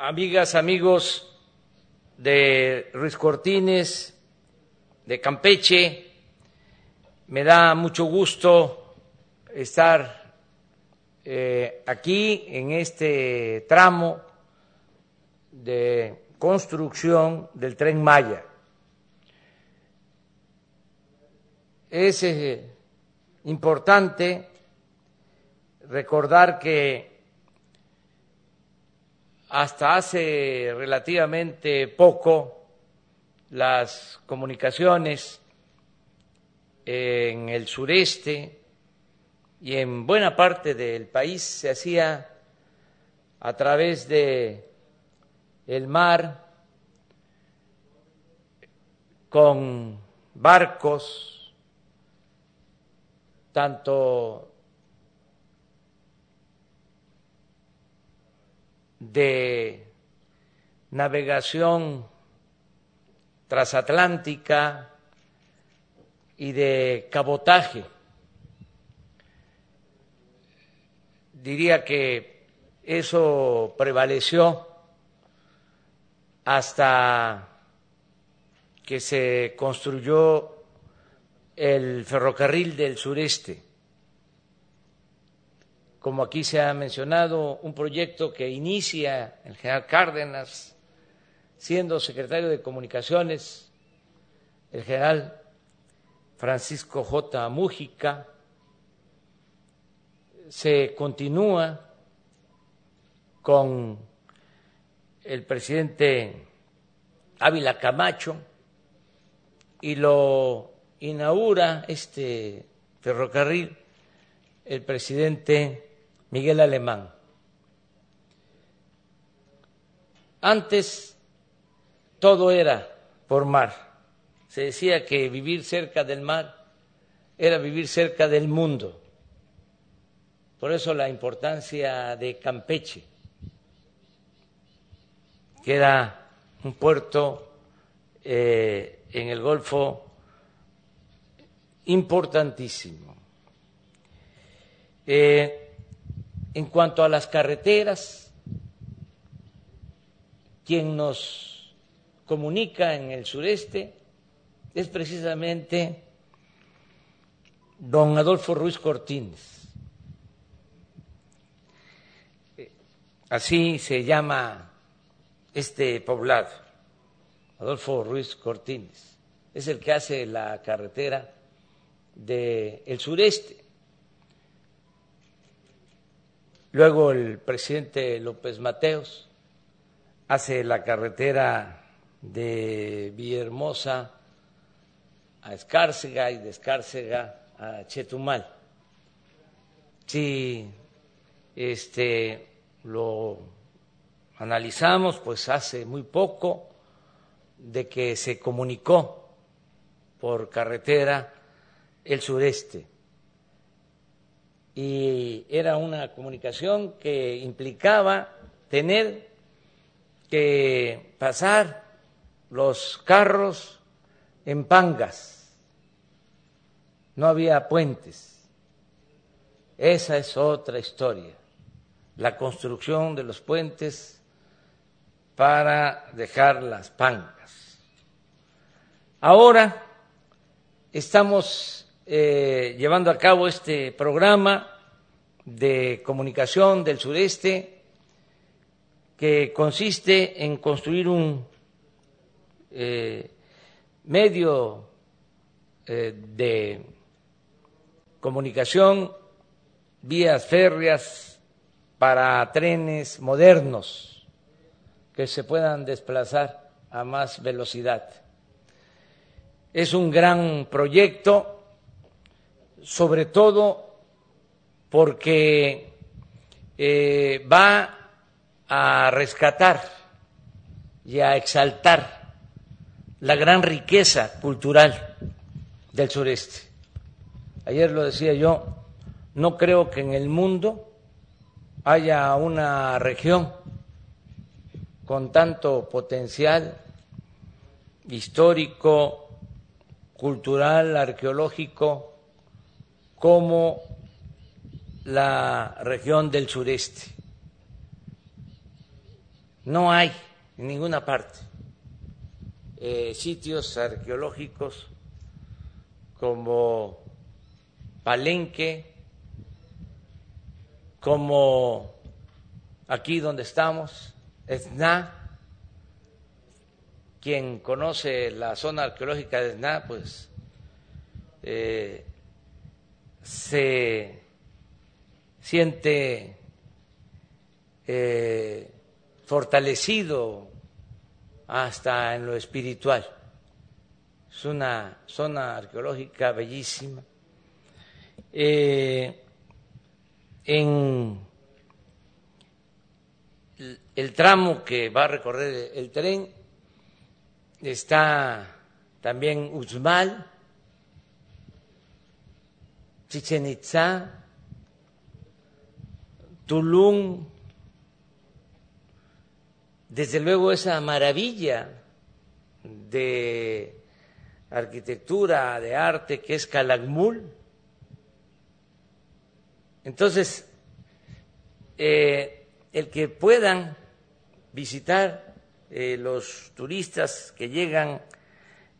amigas, amigos de Ruiz Cortines, de Campeche, me da mucho gusto estar eh, aquí en este tramo de construcción del tren Maya. Es eh, importante recordar que hasta hace relativamente poco las comunicaciones en el sureste y en buena parte del país se hacía a través de el mar con barcos tanto de navegación transatlántica y de cabotaje. Diría que eso prevaleció hasta que se construyó el ferrocarril del sureste como aquí se ha mencionado, un proyecto que inicia el general Cárdenas, siendo secretario de Comunicaciones, el general Francisco J. Mújica, se continúa con el presidente Ávila Camacho y lo inaugura este ferrocarril el presidente Miguel Alemán. Antes todo era por mar. Se decía que vivir cerca del mar era vivir cerca del mundo. Por eso la importancia de Campeche, que era un puerto eh, en el Golfo importantísimo. Eh, en cuanto a las carreteras, quien nos comunica en el sureste es precisamente don Adolfo Ruiz Cortines. Así se llama este poblado, Adolfo Ruiz Cortines. Es el que hace la carretera del sureste Luego el presidente López Mateos hace la carretera de Villahermosa a Escárcega y de Escárcega a Chetumal. Si este, lo analizamos, pues hace muy poco de que se comunicó por carretera el sureste y era una comunicación que implicaba tener que pasar los carros en pangas, no había puentes. Esa es otra historia, la construcción de los puentes para dejar las pangas. Ahora estamos eh, llevando a cabo este programa de comunicación del sureste que consiste en construir un eh, medio eh, de comunicación, vías férreas para trenes modernos que se puedan desplazar a más velocidad. Es un gran proyecto sobre todo porque eh, va a rescatar y a exaltar la gran riqueza cultural del sureste. Ayer lo decía yo, no creo que en el mundo haya una región con tanto potencial histórico, cultural, arqueológico, como la región del sureste. no hay en ninguna parte eh, sitios arqueológicos como Palenque, como aquí donde estamos, Esna. Quien conoce la zona arqueológica de Esna, pues eh, se siente eh, fortalecido hasta en lo espiritual. Es una zona arqueológica bellísima. Eh, en el tramo que va a recorrer el tren está también Uzmal, Chichen Itza, Tulum, desde luego esa maravilla de arquitectura, de arte que es Calakmul. Entonces, eh, el que puedan visitar eh, los turistas que llegan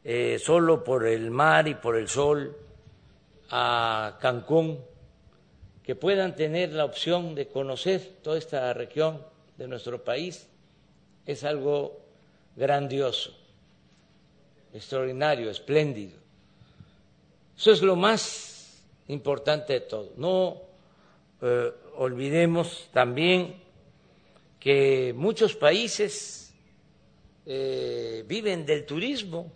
eh, solo por el mar y por el sol a Cancún, que puedan tener la opción de conocer toda esta región de nuestro país, es algo grandioso, extraordinario, espléndido. Eso es lo más importante de todo. No eh, olvidemos también que muchos países eh, viven del turismo,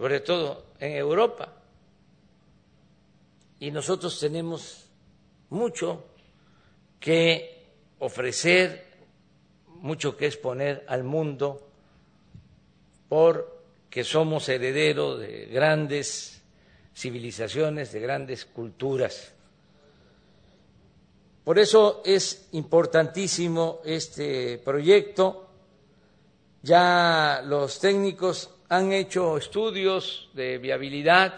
sobre todo en Europa, y nosotros tenemos mucho que ofrecer mucho que exponer al mundo porque somos herederos de grandes civilizaciones, de grandes culturas. Por eso es importantísimo este proyecto. Ya los técnicos han hecho estudios de viabilidad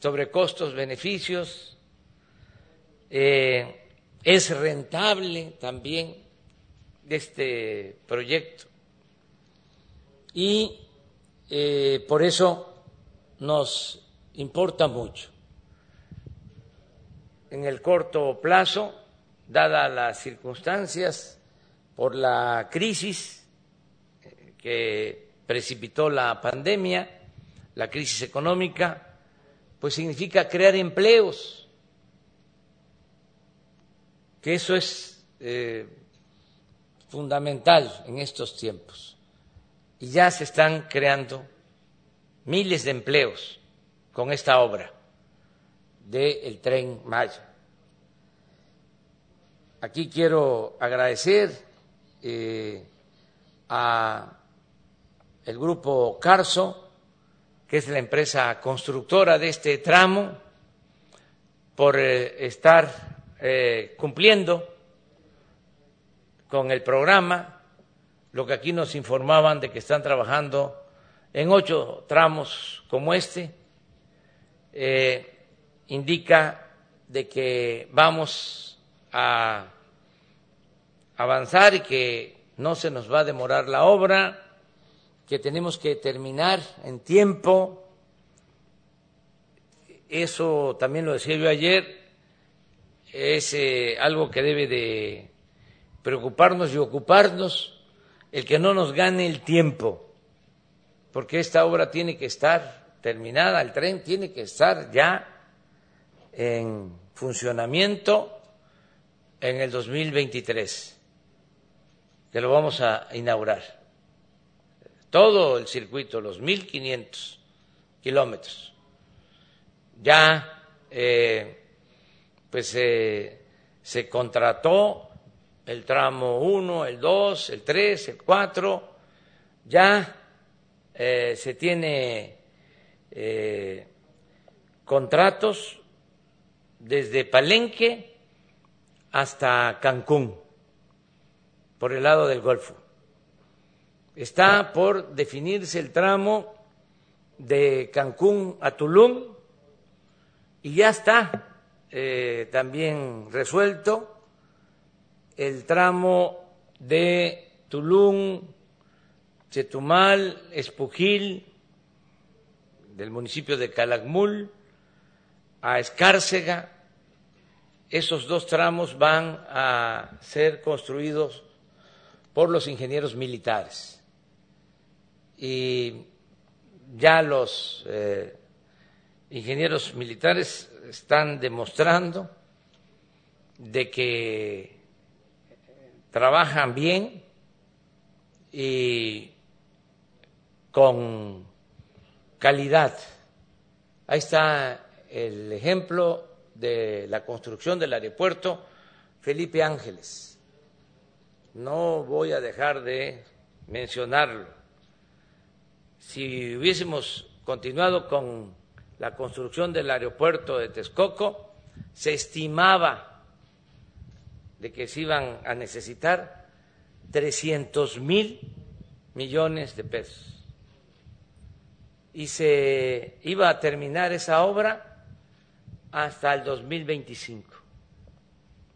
sobre costos, beneficios. Eh, es rentable también este proyecto. Y eh, por eso nos importa mucho. En el corto plazo, dadas las circunstancias, por la crisis eh, que precipitó la pandemia, la crisis económica, pues significa crear empleos, que eso es eh, fundamental en estos tiempos. Y ya se están creando miles de empleos con esta obra del tren Maya. Aquí quiero agradecer eh, a el grupo Carso, que es la empresa constructora de este tramo, por eh, estar eh, cumpliendo con el programa, lo que aquí nos informaban de que están trabajando en ocho tramos como este, eh, indica de que vamos a avanzar y que no se nos va a demorar la obra, que tenemos que terminar en tiempo. Eso también lo decía yo ayer, es eh, algo que debe de preocuparnos y ocuparnos el que no nos gane el tiempo, porque esta obra tiene que estar terminada, el tren tiene que estar ya en funcionamiento en el 2023, que lo vamos a inaugurar. Todo el circuito, los 1.500 kilómetros. Ya eh, pues eh, se contrató el tramo 1, el 2, el 3, el 4, ya eh, se tiene eh, contratos desde Palenque hasta Cancún, por el lado del Golfo. Está por definirse el tramo de Cancún a Tulum y ya está eh, también resuelto el tramo de Tulum, Chetumal, Espujil, del municipio de Calakmul, a Escárcega. Esos dos tramos van a ser construidos por los ingenieros militares. Y ya los eh, ingenieros militares están demostrando de que trabajan bien y con calidad. Ahí está el ejemplo de la construcción del aeropuerto Felipe Ángeles. No voy a dejar de mencionarlo. Si hubiésemos continuado con la construcción del aeropuerto de Texcoco, se estimaba de que se iban a necesitar 300 mil millones de pesos y se iba a terminar esa obra hasta el 2025.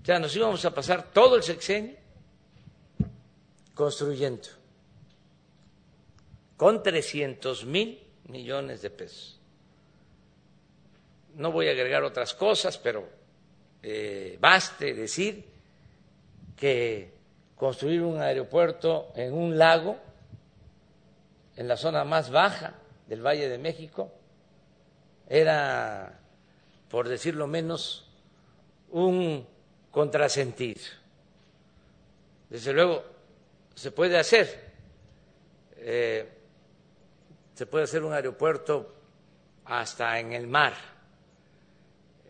O sea, nos íbamos a pasar todo el sexenio construyendo con 300 mil millones de pesos. No voy a agregar otras cosas, pero eh, baste decir que construir un aeropuerto en un lago, en la zona más baja del Valle de México era, por decirlo menos, un contrasentido. Desde luego, se puede hacer, eh, se puede hacer un aeropuerto hasta en el mar.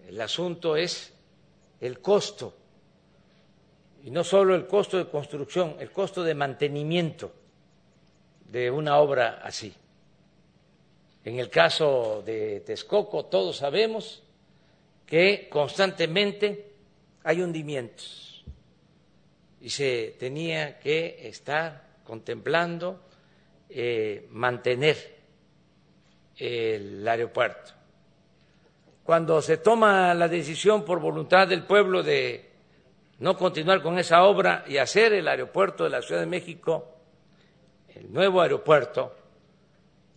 El asunto es el costo, y no solo el costo de construcción, el costo de mantenimiento de una obra así. En el caso de Texcoco, todos sabemos que constantemente hay hundimientos y se tenía que estar contemplando eh, mantener el aeropuerto. Cuando se toma la decisión por voluntad del pueblo de no continuar con esa obra y hacer el aeropuerto de la Ciudad de México, el nuevo aeropuerto,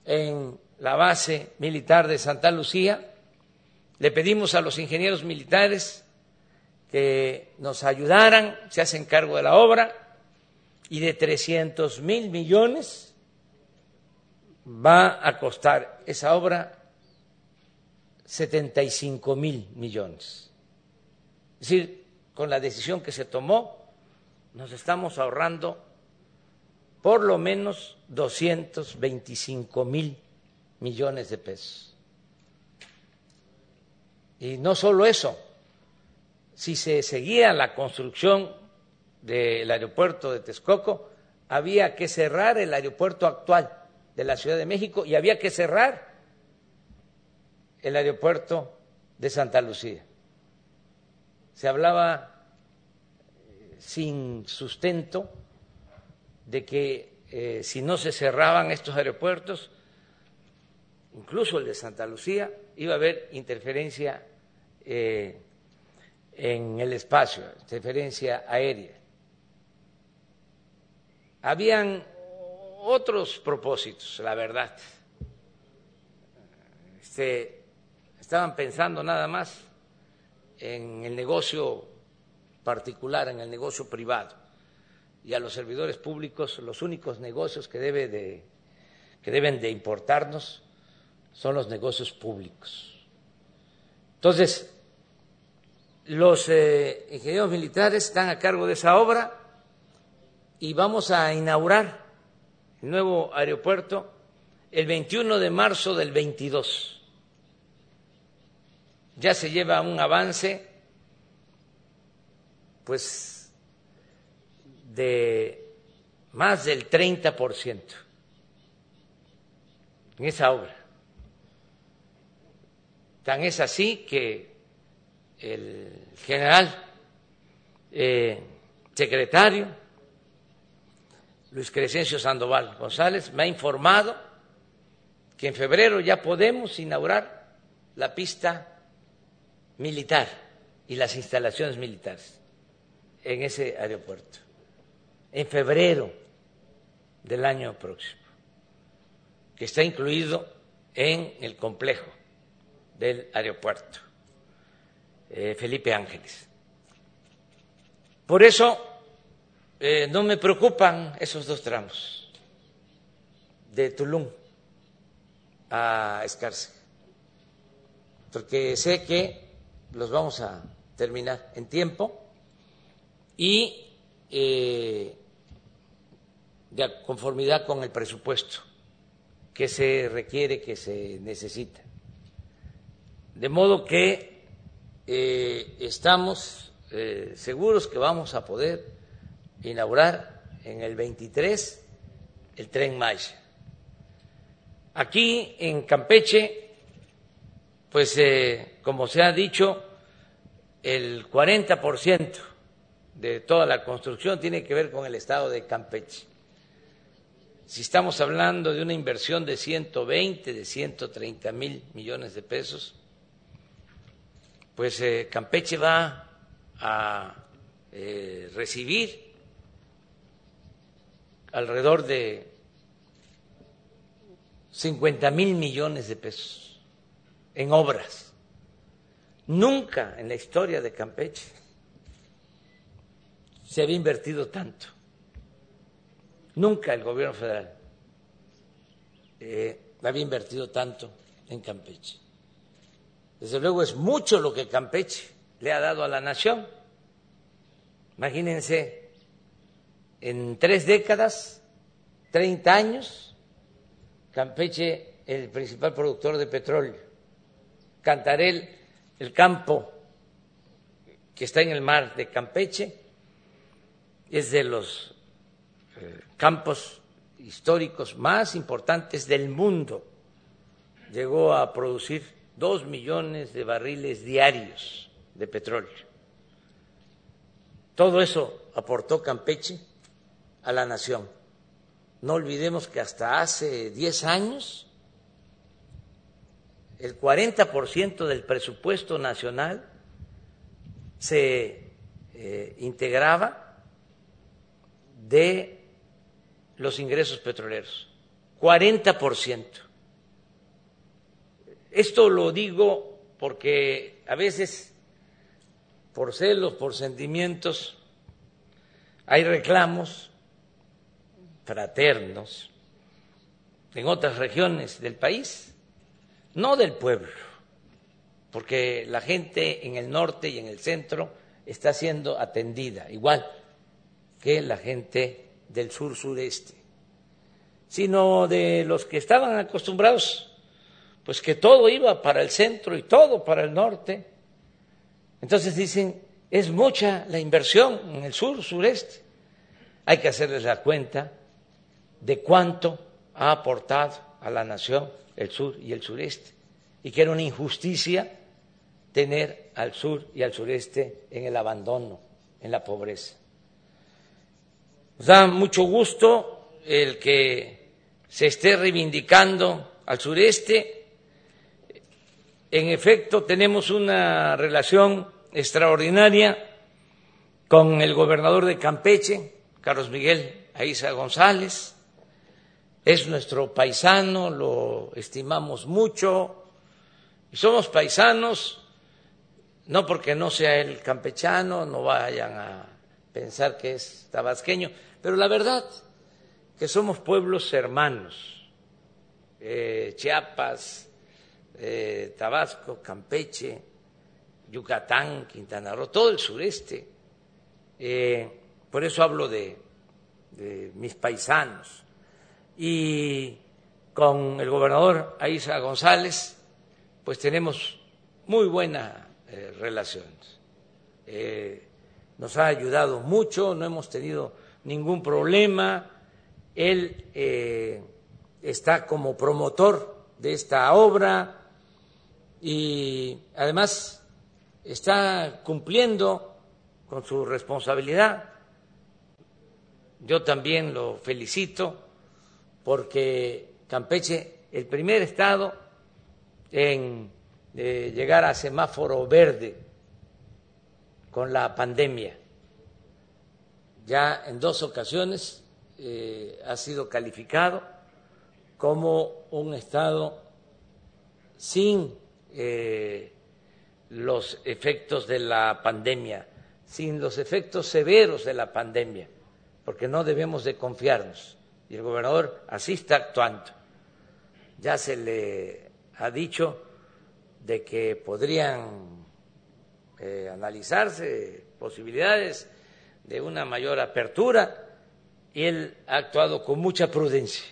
en la base militar de Santa Lucía. Le pedimos a los ingenieros militares que nos ayudaran, se hacen cargo de la obra y de 300 mil millones va a costar esa obra 75 mil millones. Es decir, con la decisión que se tomó, nos estamos ahorrando por lo menos 225 mil millones de pesos. Y no solo eso, si se seguía la construcción del aeropuerto de Texcoco, había que cerrar el aeropuerto actual de la Ciudad de México y había que cerrar el aeropuerto de Santa Lucía. Se hablaba eh, sin sustento de que eh, si no se cerraban estos aeropuertos, incluso el de Santa Lucía, iba a haber interferencia eh, en el espacio, interferencia aérea. Habían otros propósitos, la verdad. Este, estaban pensando nada más en el negocio particular, en el negocio privado, y a los servidores públicos los únicos negocios que, debe de, que deben de importarnos son los negocios públicos. Entonces, los eh, ingenieros militares están a cargo de esa obra y vamos a inaugurar el nuevo aeropuerto el 21 de marzo del 22. Ya se lleva un avance, pues, de más del 30% en esa obra. Tan es así que el general eh, secretario Luis Crescencio Sandoval González me ha informado que en febrero ya podemos inaugurar la pista militar y las instalaciones militares. en ese aeropuerto, en febrero del año próximo, que está incluido en el complejo del aeropuerto eh, Felipe Ángeles. Por eso eh, no me preocupan esos dos tramos. De Tulum a Escárcega, porque sé que los vamos a terminar en tiempo. Y eh, de conformidad con el presupuesto que se requiere, que se necesita. De modo que eh, estamos seguros que vamos a poder inaugurar en el 23 el tren Maya. Aquí en Campeche, pues eh, como se ha dicho, el 40% de toda la construcción tiene que ver con el estado de Campeche. Si estamos hablando de una inversión de 120, de 130 mil millones de pesos, pues eh, Campeche va a eh, recibir alrededor de 50 mil millones de pesos en obras. Nunca en la historia de Campeche se había invertido tanto. Nunca el gobierno federal eh, había invertido tanto en Campeche. Desde luego es mucho lo que Campeche le ha dado a la nación. Imagínense, en tres décadas, 30 años, Campeche el principal productor de petróleo, Cantarel el campo que está en el mar de Campeche, es de los eh, campos históricos más importantes del mundo. Llegó a producir dos millones de barriles diarios de petróleo. Todo eso aportó Campeche a la nación. No olvidemos que hasta hace 10 años el 40% del presupuesto nacional se eh, integraba de los ingresos petroleros. 40%. Esto lo digo porque a veces, por celos, por sentimientos, hay reclamos fraternos en otras regiones del país, no del pueblo, porque la gente en el norte y en el centro está siendo atendida, igual que la gente del sur sureste, sino de los que estaban acostumbrados, pues que todo iba para el centro y todo para el norte. Entonces dicen, es mucha la inversión en el sur sureste. Hay que hacerles la cuenta de cuánto ha aportado a la nación el sur y el sureste, y que era una injusticia tener al sur y al sureste en el abandono, en la pobreza. Nos da mucho gusto el que se esté reivindicando al sureste. En efecto, tenemos una relación extraordinaria con el gobernador de Campeche, Carlos Miguel Aiza González, es nuestro paisano, lo estimamos mucho. Y somos paisanos, no porque no sea el campechano, no vayan a pensar que es tabasqueño, pero la verdad que somos pueblos hermanos, eh, Chiapas, eh, Tabasco, Campeche, Yucatán, Quintana Roo, todo el sureste. Eh, por eso hablo de mis paisanos y con el gobernador Aiza González, pues tenemos muy buena eh, relación. Eh, nos ha ayudado mucho, no hemos tenido ningún problema. Él eh, está como promotor de esta obra y además está cumpliendo con su responsabilidad. Yo también lo felicito porque Campeche, el primer estado en llegar a semáforo verde con la pandemia, ya en dos ocasiones eh, ha sido calificado como un Estado sin eh, los efectos de la pandemia, sin los efectos severos de la pandemia, porque no debemos de confiarnos. Y el gobernador así está actuando. Ya se le ha dicho de que podrían eh, analizarse posibilidades de una mayor apertura y él ha actuado con mucha prudencia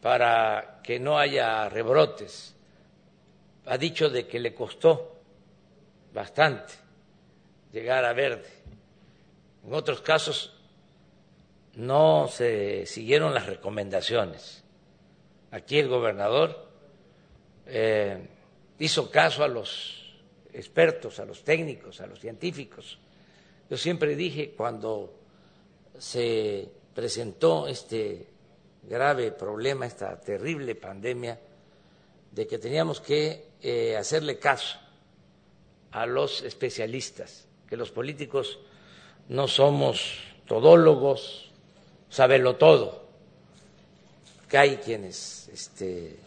para que no haya rebrotes. Ha dicho de que le costó bastante llegar a verde. En otros casos no se siguieron las recomendaciones. Aquí el gobernador eh, hizo caso a los expertos, a los técnicos, a los científicos. Yo siempre dije cuando se presentó este grave problema, esta terrible pandemia, de que teníamos que eh, hacerle caso a los especialistas, que los políticos no somos todólogos, sabelo todo, que hay quienes este,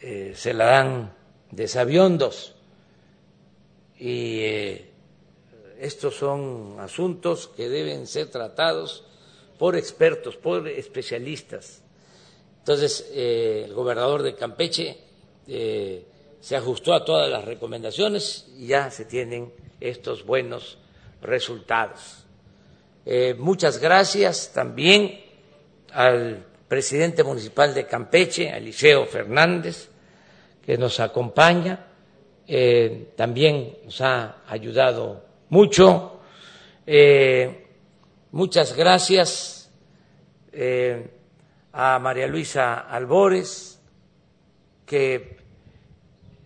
eh, se la dan de sabiondos y eh, estos son asuntos que deben ser tratados por expertos, por especialistas. Entonces, eh, el gobernador de Campeche se ajustó a todas las recomendaciones y ya se tienen estos buenos resultados. Eh, muchas gracias también al presidente municipal de Campeche, Eliseo Fernández, que nos acompaña, también nos ha ayudado mucho. Muchas gracias eh, a María Luisa Albores, que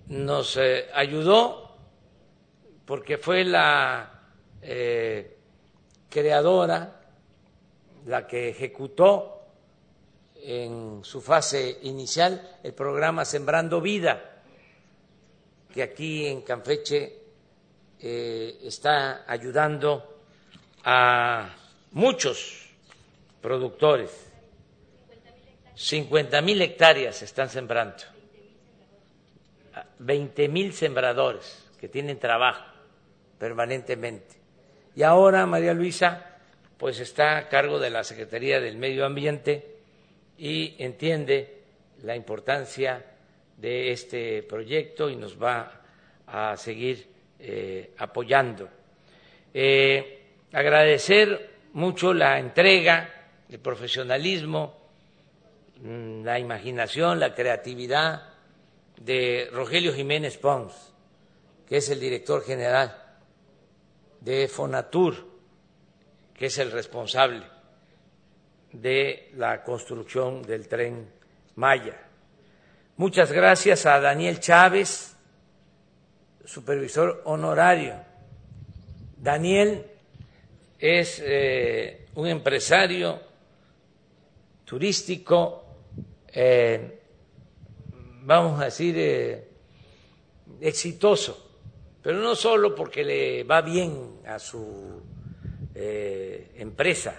nos eh, ayudó porque fue la eh, creadora, la que ejecutó en su fase inicial el programa Sembrando Vida, que aquí en Canfeche está ayudando a muchos productores, 50 mil hectáreas están sembrando, 20 mil sembradores que tienen trabajo permanentemente. Y ahora María Luisa pues está a cargo de la Secretaría del Medio Ambiente y entiende la importancia de este proyecto y nos va a seguir eh, apoyando. Eh, agradecer mucho la entrega, el profesionalismo, mm, la imaginación, la creatividad de Rogelio Jiménez Pons, que es el director general de Fonatur, que es el responsable de la construcción del tren Maya. Muchas gracias a Daniel Chávez, supervisor honorario. Daniel es eh, un empresario turístico, eh, vamos a decir, eh, exitoso, pero no solo porque le va bien a su empresa,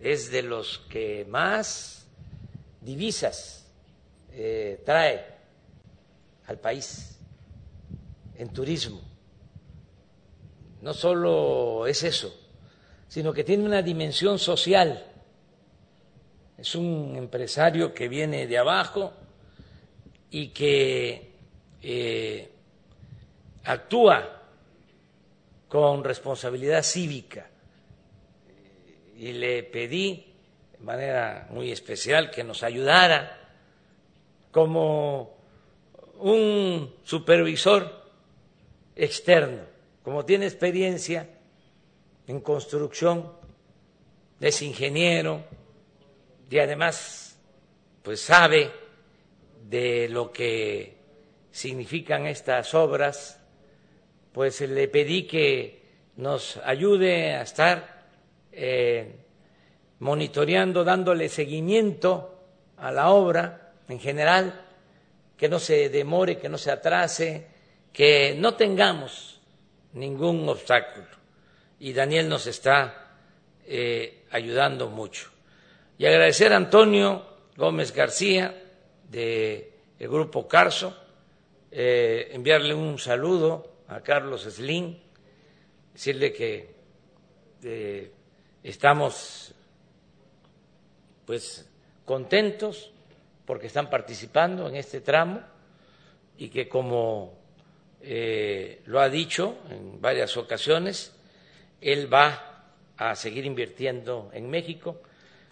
es de los que más divisas trae al país en turismo. No solo es eso, sino que tiene una dimensión social. Es un empresario que viene de abajo y que eh, actúa con responsabilidad cívica. Y le pedí de manera muy especial que nos ayudara como un supervisor externo, como tiene experiencia en construcción, es ingeniero y además pues sabe de lo que significan estas obras, pues le pedí que nos ayude a estar eh, monitoreando, dándole seguimiento a la obra en general, que no se demore, que no se atrase, que no tengamos ningún obstáculo y Daniel nos está eh, ayudando mucho. Y agradecer a Antonio Gómez García del Grupo Carso, eh, enviarle un saludo a Carlos Slim, decirle que eh, estamos pues contentos porque están participando en este tramo y que como eh, lo ha dicho en varias ocasiones, él va a seguir invirtiendo en México,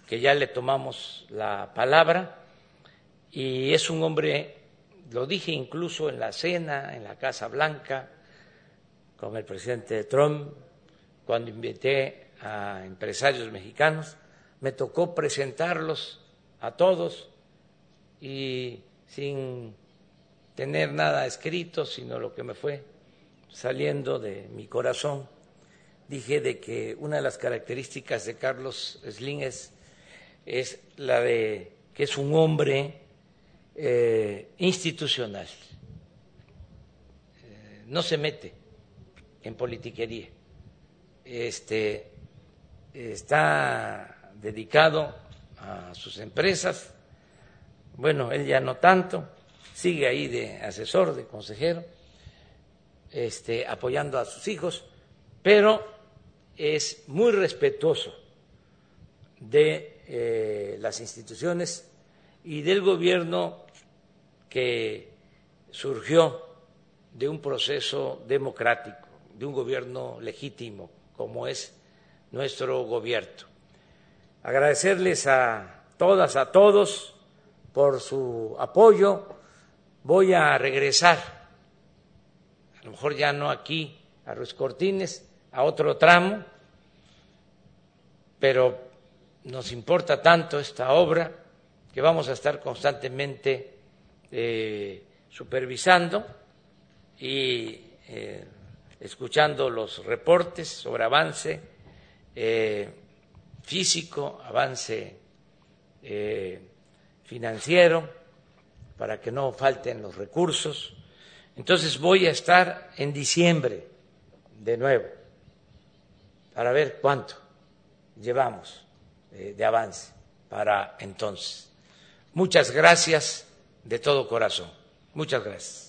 que ya le tomamos la palabra. Y es un hombre, lo dije incluso en la cena, en la Casa Blanca, con el presidente Trump, cuando invité a empresarios mexicanos, me tocó presentarlos a todos y sin tener nada escrito, sino lo que me fue saliendo de mi corazón, dije de que una de las características de Carlos Slim es, la de que es un hombre eh, institucional, eh, no se mete en politiquería, este, está dedicado a sus empresas, bueno, él ya no tanto, sigue ahí de asesor, de consejero, este, apoyando a sus hijos, pero es muy respetuoso de eh, las instituciones y del gobierno que surgió de un proceso democrático, de un gobierno legítimo como es nuestro gobierno. Agradecerles a todas, a todos por su apoyo voy a regresar, a lo mejor ya no aquí a Ruiz Cortines, a otro tramo, pero nos importa tanto esta obra que vamos a estar constantemente eh, supervisando y eh, escuchando los reportes sobre avance eh, físico, avance financiero para que no falten los recursos. Entonces voy a estar en diciembre de nuevo para ver cuánto llevamos eh, de avance para entonces. Muchas gracias de todo corazón. Muchas gracias.